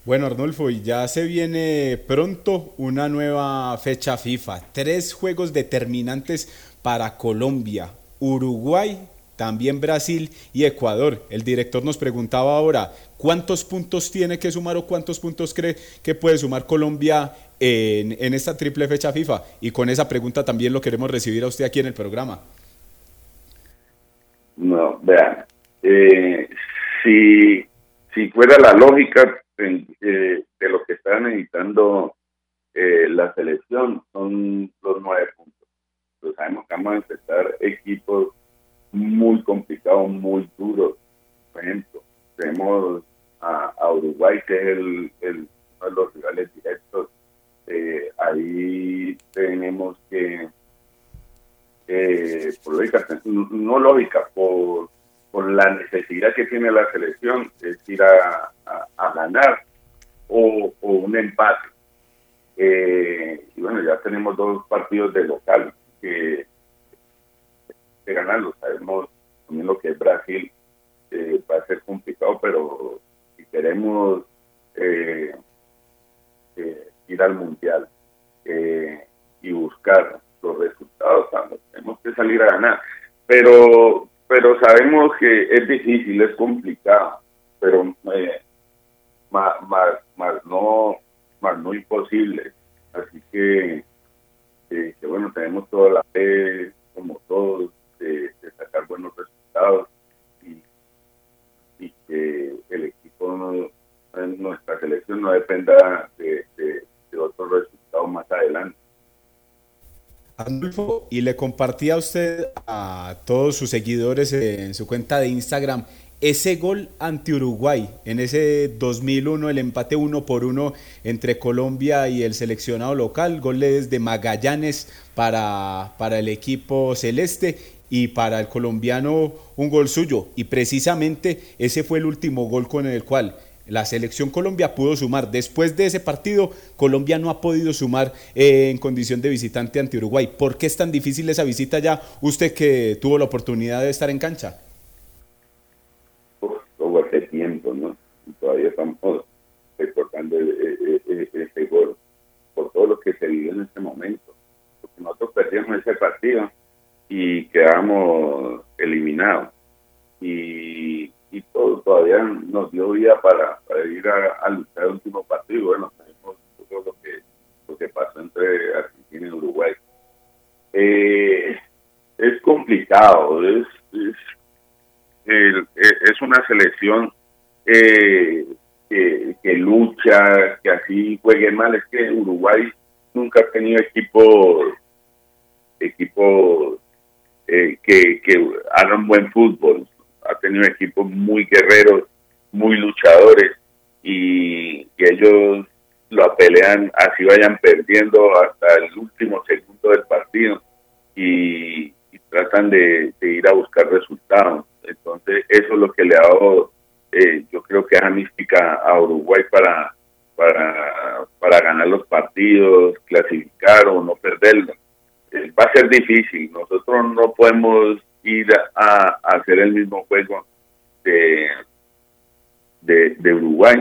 Bueno, Arnulfo, y ya se viene pronto una nueva fecha FIFA, tres juegos determinantes para Colombia, Uruguay también Brasil y Ecuador. El director nos preguntaba ahora, ¿cuántos puntos tiene que sumar o cuántos puntos cree que puede sumar Colombia en, en esta triple fecha FIFA? Y con esa pregunta también lo queremos recibir a usted aquí en el programa. No, vean, eh, si, si fuera la lógica eh, de lo que está necesitando eh, la selección, son los nueve puntos. Pues sabemos que vamos a enfrentar equipos muy complicados, muy duros. Por ejemplo, tenemos a, a Uruguay, que es el, el, uno de los rivales directos. Eh, ahí tenemos que eh, por lógica, no lógica, por, por la necesidad que tiene la selección, es ir a, a, ganar o, o, un empate. Eh, y bueno, ya tenemos dos partidos de local que, que ganarlo. Sabemos también lo que es Brasil, eh, va a ser complicado, pero si queremos eh, eh, ir al Mundial y buscar los resultados, tenemos que salir a ganar. Pero, pero sabemos que es difícil, es complicado, pero eh, más, más, más, no, más no imposible. Así que, eh, que bueno, tenemos toda la fe, como todos, de, sacar buenos resultados y, y que el equipo, no, nuestra selección no dependa de, de, de otros resultados más adelante. Arnulfo, y le compartí a usted, a todos sus seguidores en su cuenta de Instagram, ese gol ante Uruguay, en ese 2001, el empate uno por uno entre Colombia y el seleccionado local, goles de Magallanes para, para el equipo celeste y para el colombiano un gol suyo. Y precisamente ese fue el último gol con el cual la selección Colombia pudo sumar. Después de ese partido, Colombia no ha podido sumar eh, en condición de visitante ante Uruguay. ¿Por qué es tan difícil esa visita ya? Usted que tuvo la oportunidad de estar en cancha. todo hace tiempo, ¿no? todavía estamos recordando ese gol por todo lo que se vivió en ese momento. Porque nosotros perdimos ese partido y quedamos eliminados. Y y todo todavía nos dio vida para, para ir a, luchar el último partido. Bueno, sabemos lo que, lo que pasó entre Argentina y Uruguay. Eh, es complicado, es, es, es una selección eh, que, que, lucha, que así juegue mal. Es que Uruguay nunca ha tenido equipos equipos eh, que, que hagan buen fútbol tenido equipos muy guerreros, muy luchadores y ellos lo pelean así vayan perdiendo hasta el último segundo del partido y, tratan de, ir a buscar resultados. Entonces eso es lo que le ha dado, eh, yo creo que esa mística a Uruguay para, para, para ganar los partidos, clasificar o no perderlo. Eh, va a ser difícil, nosotros no podemos ir a, hacer el mismo juego de, de, Uruguay,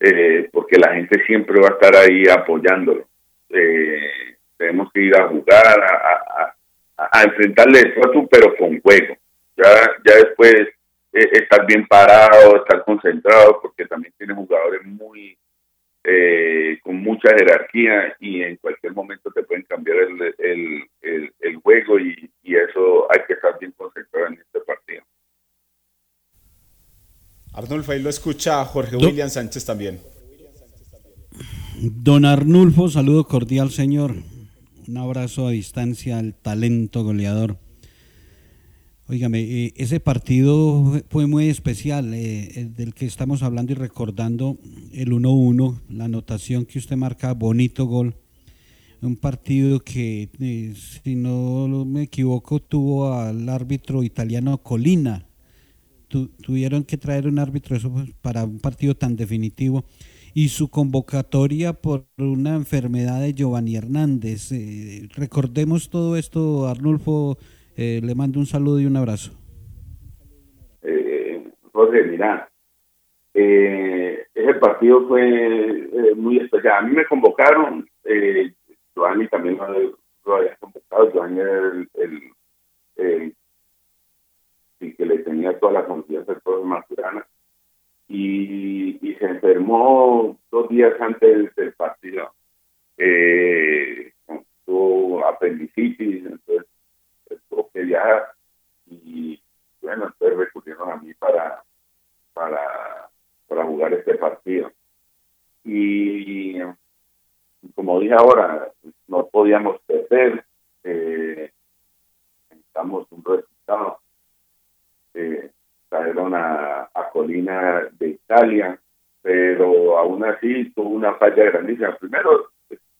eh, porque la gente siempre va a estar ahí apoyándolo. Eh, tenemos que ir a jugar, a, a, a enfrentarle esfuerzo, pero con juego. Ya, ya después eh, estar bien parado, estar concentrado, porque también tiene jugadores muy eh, con mucha jerarquía y en cualquier momento te pueden cambiar el, el, el, juego y, y, eso hay que estar bien concentrado en este partido. Arnulfo, ahí lo escucha Jorge William Sánchez también. Don Arnulfo, saludo cordial, señor. Un abrazo a distancia al talento goleador. Oígame, eh, ese partido fue muy especial, eh, del que estamos hablando y recordando el 1-1, la anotación que usted marca, bonito gol. Un partido que, eh, si no me equivoco, tuvo al árbitro italiano Colina. tuvieron que traer un árbitro eso para un partido tan definitivo. Y su convocatoria por una enfermedad de Giovanni Hernández. recordemos todo esto, Arnulfo eh, le mando un saludo y un abrazo. Eh, Jorge, mira, eh, ese partido fue eh, muy especial. A mí me convocaron, eh, también lo, había convocado, Giovanni el, el, que le tenía toda la confianza al profe Maturana. Y, y se enfermó dos días antes del partido. Eh, tuvo apendicitis, entonces tuvo que viajar. Y bueno, entonces recurrieron a mí para, para, para jugar este partido. Y como dije ahora, no podíamos perder. Eh, necesitamos un resultado. Eh, trajeron a, a Colina de Italia, pero aún así tuvo una falla grandísima. Primero,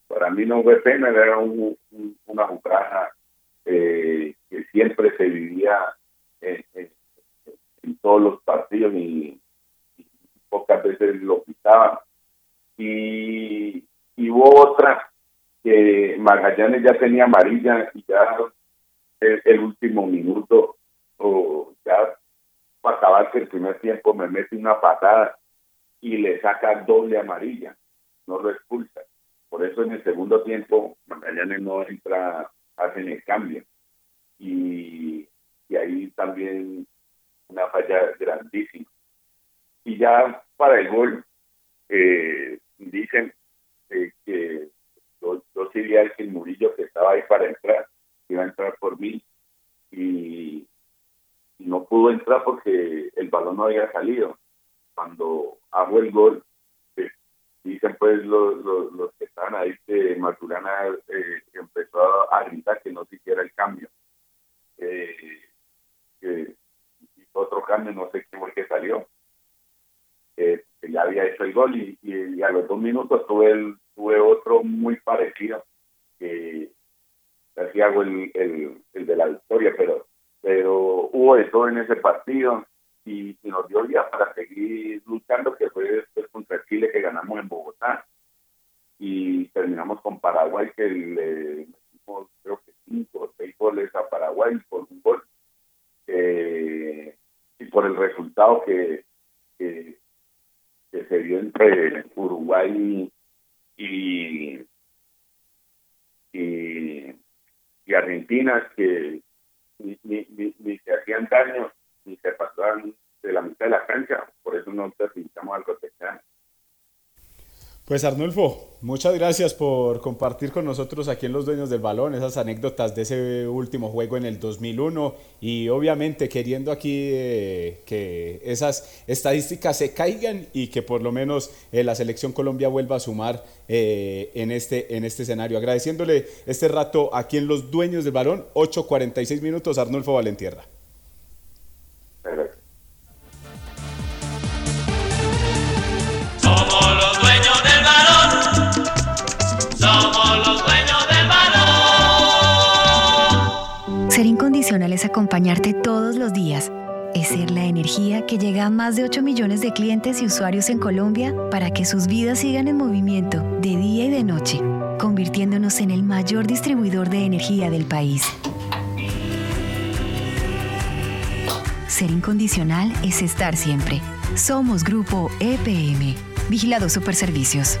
para mí no fue pena, era un, un- una jugada eh, que siempre se vivía en, todos los partidos y, pocas veces lo quitaban. Y, y hubo otra que Magallanes ya tenía amarilla y ya el, último minuto o ya para acabar que el primer tiempo me mete una patada y le saca doble amarilla, no lo expulsa. Por eso en el segundo tiempo Magallanes no entra, hacen el cambio. Y, y ahí también una falla grandísima. Y ya para el gol, eh, dicen eh, que yo, yo a Elkin Murillo que estaba ahí para entrar, que iba a entrar por mí, y, no pudo entrar porque el balón no había salido. Cuando hago el gol, dicen pues los, los, los que estaban ahí que Maturana eh, empezó a gritar que no se hiciera el cambio. Eh, que otro cambio, no sé quién fue que salió. Que ya había hecho el gol y, y- y a los dos minutos tuve, el, tuve otro muy parecido que casi hago el, el, el de la victoria, pero pero hubo de todo en ese partido y, nos dio día para seguir luchando, que fue después contra Chile que ganamos en Bogotá. Y terminamos con Paraguay que le metimos creo que cinco o seis goles a Paraguay por un gol Eh, y por el resultado que, que, se dio entre Uruguay y, y, y Argentina que ni, ni, ni, ni se hacían daño ni se pasaban de la mitad de la cancha, por eso no necesitamos algo especial. Pues Arnulfo, muchas gracias por compartir con nosotros aquí en Los Dueños del Balón esas anécdotas de ese último juego en el 2001 y obviamente queriendo aquí eh, que esas estadísticas se caigan y que por lo menos eh, la selección Colombia vuelva a sumar eh, en, este, en este escenario. Agradeciéndole este rato aquí en Los Dueños del Balón, 8.46 minutos, Arnulfo Valentierra. Somos los dueños del balón. Somos los dueños del balón. Ser incondicional es acompañarte todos los días. Es ser la energía que llega a más de 8 millones de clientes y usuarios en Colombia para que sus vidas sigan en movimiento de día y de noche, convirtiéndonos en el mayor distribuidor de energía del país. Ser incondicional es estar siempre. Somos Grupo EPM. Vigilado Superservicios.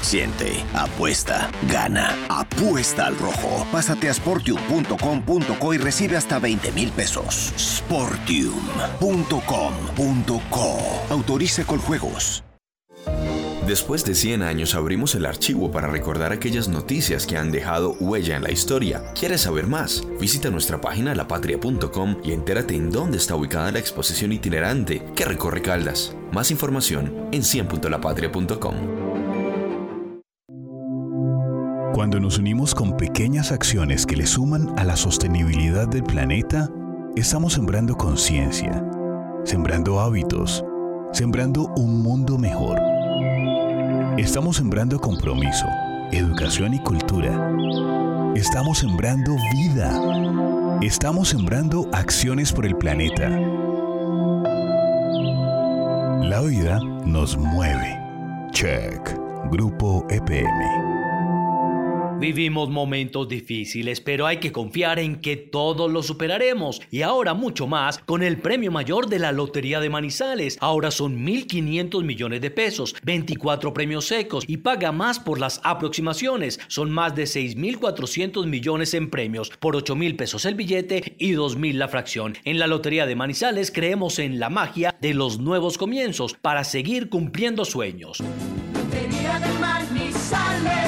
Siente, apuesta, gana, apuesta al rojo. Pásate a sportium.com.co y recibe hasta 20 mil pesos. Sportium.com.co. Autorice con juegos. Después de 100 años abrimos el archivo para recordar aquellas noticias que han dejado huella en la historia. ¿Quieres saber más? Visita nuestra página lapatria.com y entérate en dónde está ubicada la exposición itinerante que recorre Caldas. Más información en 100.lapatria.com. Cuando nos unimos con pequeñas acciones que le suman a la sostenibilidad del planeta, estamos sembrando conciencia, sembrando hábitos, sembrando un mundo mejor. Estamos sembrando compromiso, educación y cultura. Estamos sembrando vida. Estamos sembrando acciones por el planeta. La vida nos mueve. Check. Grupo EPM. Vivimos momentos difíciles, pero hay que confiar en que todos los superaremos. Y ahora mucho más con el premio mayor de la Lotería de Manizales. Ahora son 1.500 millones de pesos, 24 premios secos y paga más por las aproximaciones. Son más de 6.400 millones en premios, por 8.000 pesos el billete y 2.000 la fracción. En la Lotería de Manizales creemos en la magia de los nuevos comienzos para seguir cumpliendo sueños. Lotería de Manizales,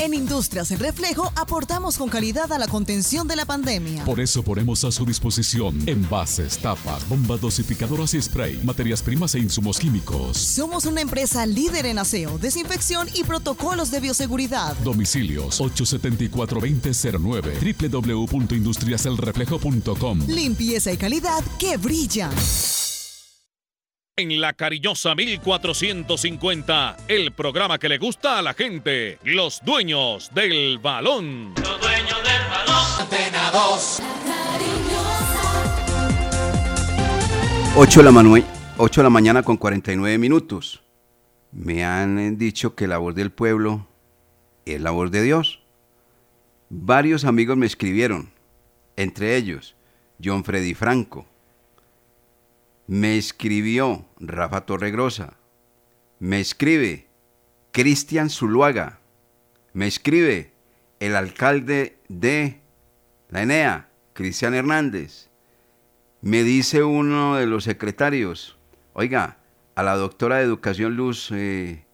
En Industrias El Reflejo aportamos con calidad a la contención de la pandemia. Por eso ponemos a su disposición envases, tapas, bombas dosificadoras y spray, materias primas e insumos químicos. Somos una empresa líder en aseo, desinfección y protocolos de bioseguridad. Domicilios 874-2009 www.industriaselreflejo.com Limpieza y calidad que brilla. En la cariñosa 1450, el programa que le gusta a la gente, los dueños del balón. Los dueños del balón. Antena 2. 8 de, la manu- 8 de la mañana con 49 minutos. Me han eh, dicho que la voz del pueblo es la voz de Dios. Varios amigos me escribieron, entre ellos John Freddy Franco. Me escribió Rafa Torregrosa. Me escribe Cristian Zuluaga. Me escribe el alcalde de la ENEA, Cristian Hernández. Me dice uno de los secretarios, oiga, a la doctora de Educación Luz, eh,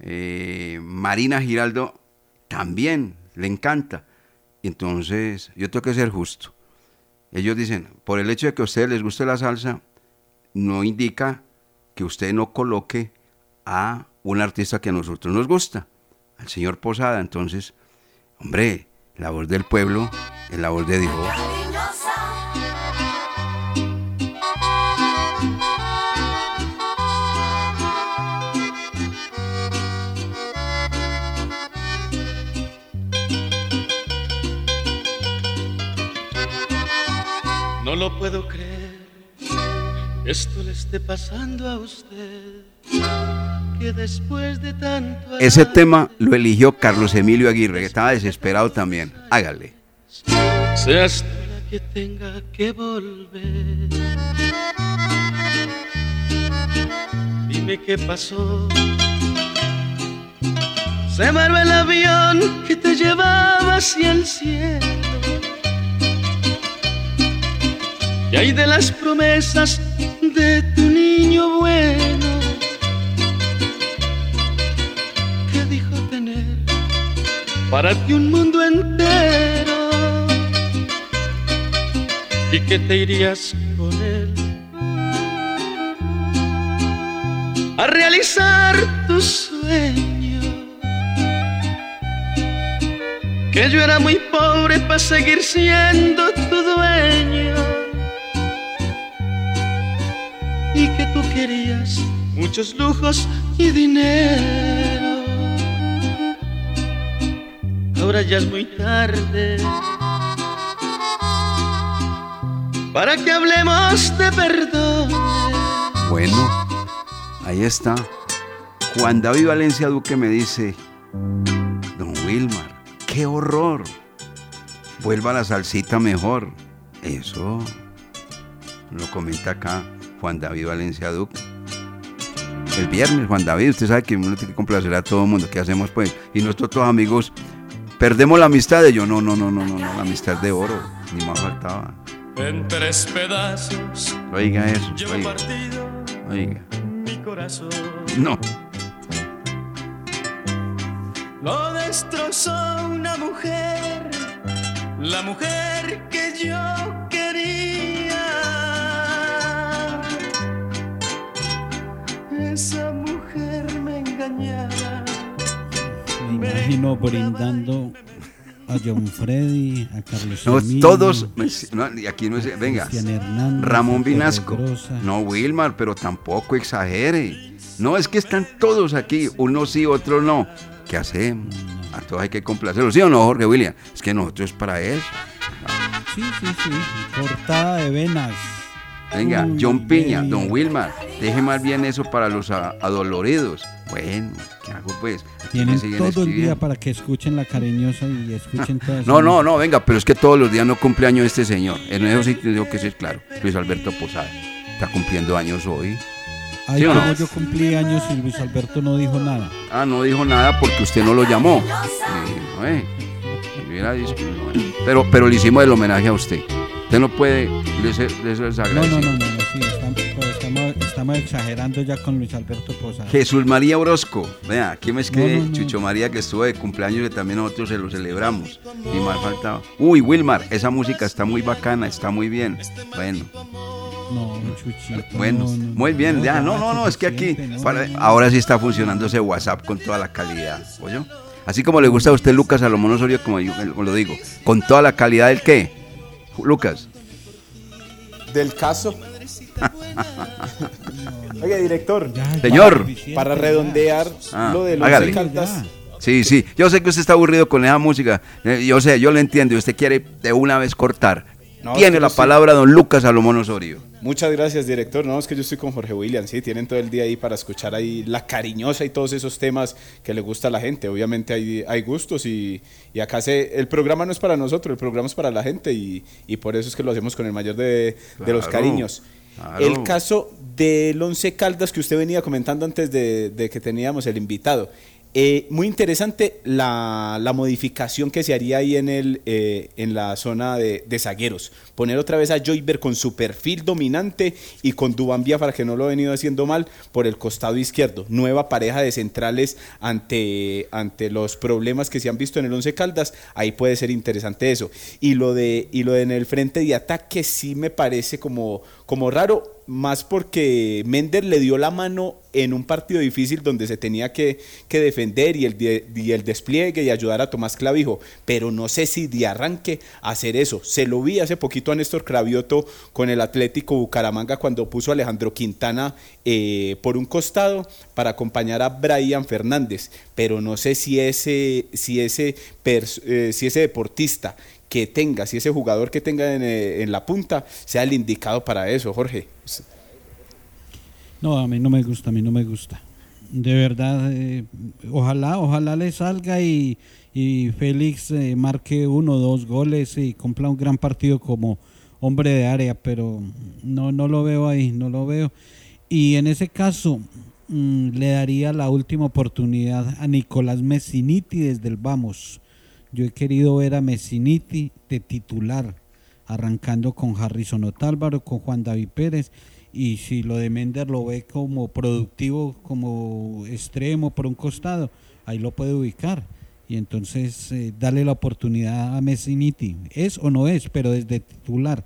eh, Marina Giraldo, también le encanta. Entonces, yo tengo que ser justo. Ellos dicen, por el hecho de que a ustedes les guste la salsa, no indica que usted no coloque a un artista que a nosotros nos gusta, al señor Posada. Entonces, hombre, la voz del pueblo es la voz de Dios. No lo puedo creer, esto le esté pasando a usted, que después de tanto... Ese tema lo eligió Carlos Emilio Aguirre, que estaba desesperado también. Hágale. Seas la que tenga que volver. Dime qué pasó. Se varó el avión que te llevaba hacia el cielo. Y hay de las promesas de tu niño bueno que dijo tener para ti un mundo entero y que te irías con él a realizar tu sueño. Que yo era muy pobre para seguir siendo tu dueño y que tú querías muchos lujos y dinero. Ahora ya es muy tarde para que hablemos de perdón. Bueno, ahí está. Juan David Valencia Duque me dice, don Wilmar, qué horror. Vuelva la salsita mejor. Eso lo comenta acá Juan David Valencia Duque. El viernes, Juan David, usted sabe que uno tiene que complacer a todo el mundo. ¿Qué hacemos pues? Y nosotros todos amigos, perdemos la amistad de yo. No, no, no, no, no, no, la amistad de oro. Ni más faltaba. En tres pedazos Oiga eso, oiga. partido Oiga. mi corazón. No. Lo destrozó una mujer, la mujer que yo quería. Esa mujer me engañaba imagino brindando a John Freddy, a Carlos No, Emilio, todos, no, y aquí no es, venga, Hernández, Ramón Vinasco, no Wilmar, pero tampoco exagere. No, es que están todos aquí, unos sí, otros no. ¿Qué hacemos? A todos hay que complacerlos, ¿sí o no, Jorge William? Es que nosotros es para eso. Sí, sí, sí. Cortada de venas. Venga, John Piña. Don Wilmar, deje más bien eso para los adoloridos. Bueno, ¿qué hago pues? Tienen todo el día para que escuchen la cariñosa y escuchen todas. No, no, no, venga, pero es que todos los días no cumple años este señor. En eso sí tengo que ser claro. Luis Alberto Posada. Está cumpliendo años hoy. Ay, ¿Sí o no? yo cumplí años y Luis Alberto no dijo nada. Ah, no dijo nada porque usted no lo llamó. Eh. No, eh. Pero, pero le hicimos el homenaje a usted. Usted no puede, de eso es No, no, no, no, no, sí, estamos, pero estamos, estamos exagerando ya con Luis Alberto Posada. Jesús María Orozco, vea, aquí me escribe No, no, no. Chucho María que estuvo de cumpleaños y también nosotros se lo celebramos. Y más faltaba. Uy, Wilmar, esa música está muy bacana, está muy bien. Bueno, No, Chuchito. bueno, no, no, muy bien. Ya, no, no, no, es que aquí para- ahora sí está funcionando ese WhatsApp con toda la calidad. ¿Oye? Así como le gusta a usted Lucas Salomón Osorio, como yo como lo digo, con toda la calidad del qué. Lucas. Del caso. Oye, director. Señor. Para redondear Ah, lo de los hágale. Caldas. Sí, sí. Yo sé que usted está aburrido con esa música. Eh, Yo sé, yo lo entiendo. y Usted quiere de una vez cortar. No, Tiene la palabra don Lucas Salomón Osorio. Muchas gracias, director. No, es que yo estoy con Jorge William, sí, tienen todo el día ahí para escuchar ahí la cariñosa y todos esos temas que le gusta a la gente. Obviamente hay, hay gustos y, y acá se, el programa no es para nosotros, el programa es para la gente y, y por eso es que lo hacemos con el mayor de, de los cariños. claro. El caso del Once Caldas que usted venía comentando antes de, de que teníamos el invitado. Eh, muy interesante la, la modificación que se haría ahí en, el, eh, en la zona de, de zagueros. Poner otra vez a Joyber con su perfil dominante y con Dubambia para que no lo ha venido haciendo mal por el costado izquierdo. Nueva pareja de centrales ante, ante los problemas que se han visto en el Once Caldas. Ahí puede ser interesante eso. Y lo de, y lo de en el frente de ataque sí me parece como, como raro más porque Mender le dio la mano en un partido difícil donde se tenía que, que defender y el, y el despliegue y ayudar a Tomás Clavijo, pero no sé si de arranque hacer eso. Se lo vi hace poquito a Néstor Cravioto con el Atlético Bucaramanga cuando puso a Alejandro Quintana eh, por un costado para acompañar a Brian Fernández, pero no sé si ese, si ese, eh, si ese deportista que tenga, si ese jugador que tenga en, eh, en la punta sea el indicado para eso, Jorge. No, a mí no me gusta, a mí no me gusta. De verdad, eh, ojalá, ojalá le salga y, y Félix eh, marque uno o dos goles y cumpla un gran partido como hombre de área, pero no, no lo veo ahí, no lo veo. Y en ese caso, mm, le daría la última oportunidad a Nicolás Messiniti desde el Vamos. Yo he querido ver a Messiniti de titular, arrancando con Harrison Otálvaro, con Juan David Pérez. Y si lo de Mender lo ve como productivo, como extremo por un costado, ahí lo puede ubicar. Y entonces eh, darle la oportunidad a Messiniti. Es o no es, pero desde titular.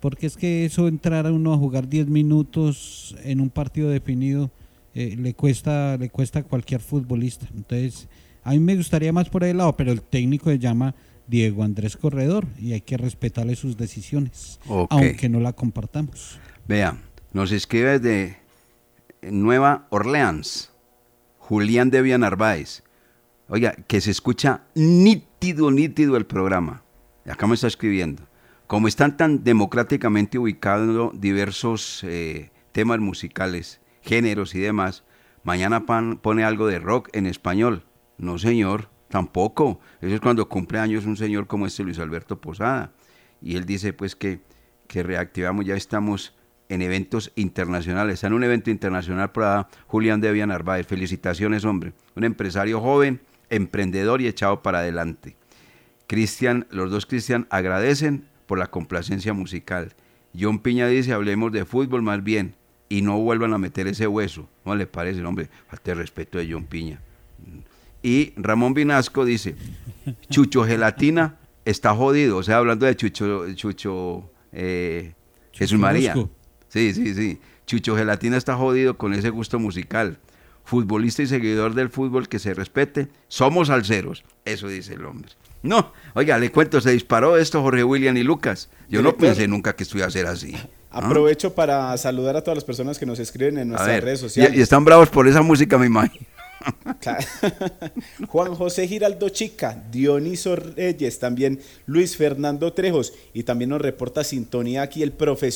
Porque es que eso entrar a uno a jugar 10 minutos en un partido definido eh, le cuesta le cuesta a cualquier futbolista. Entonces, a mí me gustaría más por el lado, pero el técnico se llama Diego Andrés Corredor y hay que respetarle sus decisiones, aunque no la compartamos. Vea, nos escribe desde Nueva Orleans, Julián de Narváez. Oiga, que se escucha nítido, nítido el programa. Acá me está escribiendo. Como están tan democráticamente ubicados diversos eh, temas musicales, géneros y demás, mañana pan- pone algo de rock en español. No, señor, tampoco. Eso es cuando cumple años un señor como este Luis Alberto Posada. Y él dice pues que, que reactivamos, ya estamos en eventos internacionales. Está en un evento internacional para Julián de Vía Narváez. Felicitaciones, hombre. Un empresario joven, emprendedor y echado para adelante. Cristian, los dos Cristian agradecen por la complacencia musical. John Piña dice, hablemos de fútbol más bien y no vuelvan a meter ese hueso. ¿No le parece, hombre? Falta respeto de John Piña. Y Ramón Vinasco dice, Chucho Gelatina está jodido. O sea, hablando de Chucho, Chucho eh, Jesús María. Sí, sí, sí. Chucho Gelatina está jodido con ese gusto musical. futbolista y seguidor del fútbol que se respete, somos alceros. Eso dice el hombre. No, oiga, le cuento, se disparó esto Jorge William y Lucas. Yo no pensé nunca que esto iba a ser así. ¿Ah? Aprovecho para saludar a todas las personas que nos escriben en nuestras ver, redes y, sociales. y están bravos por esa música, me imagino. Juan José Giraldo Chica, Dioniso Reyes, también Luis Fernando Trejos y también nos reporta sintonía aquí el profesional.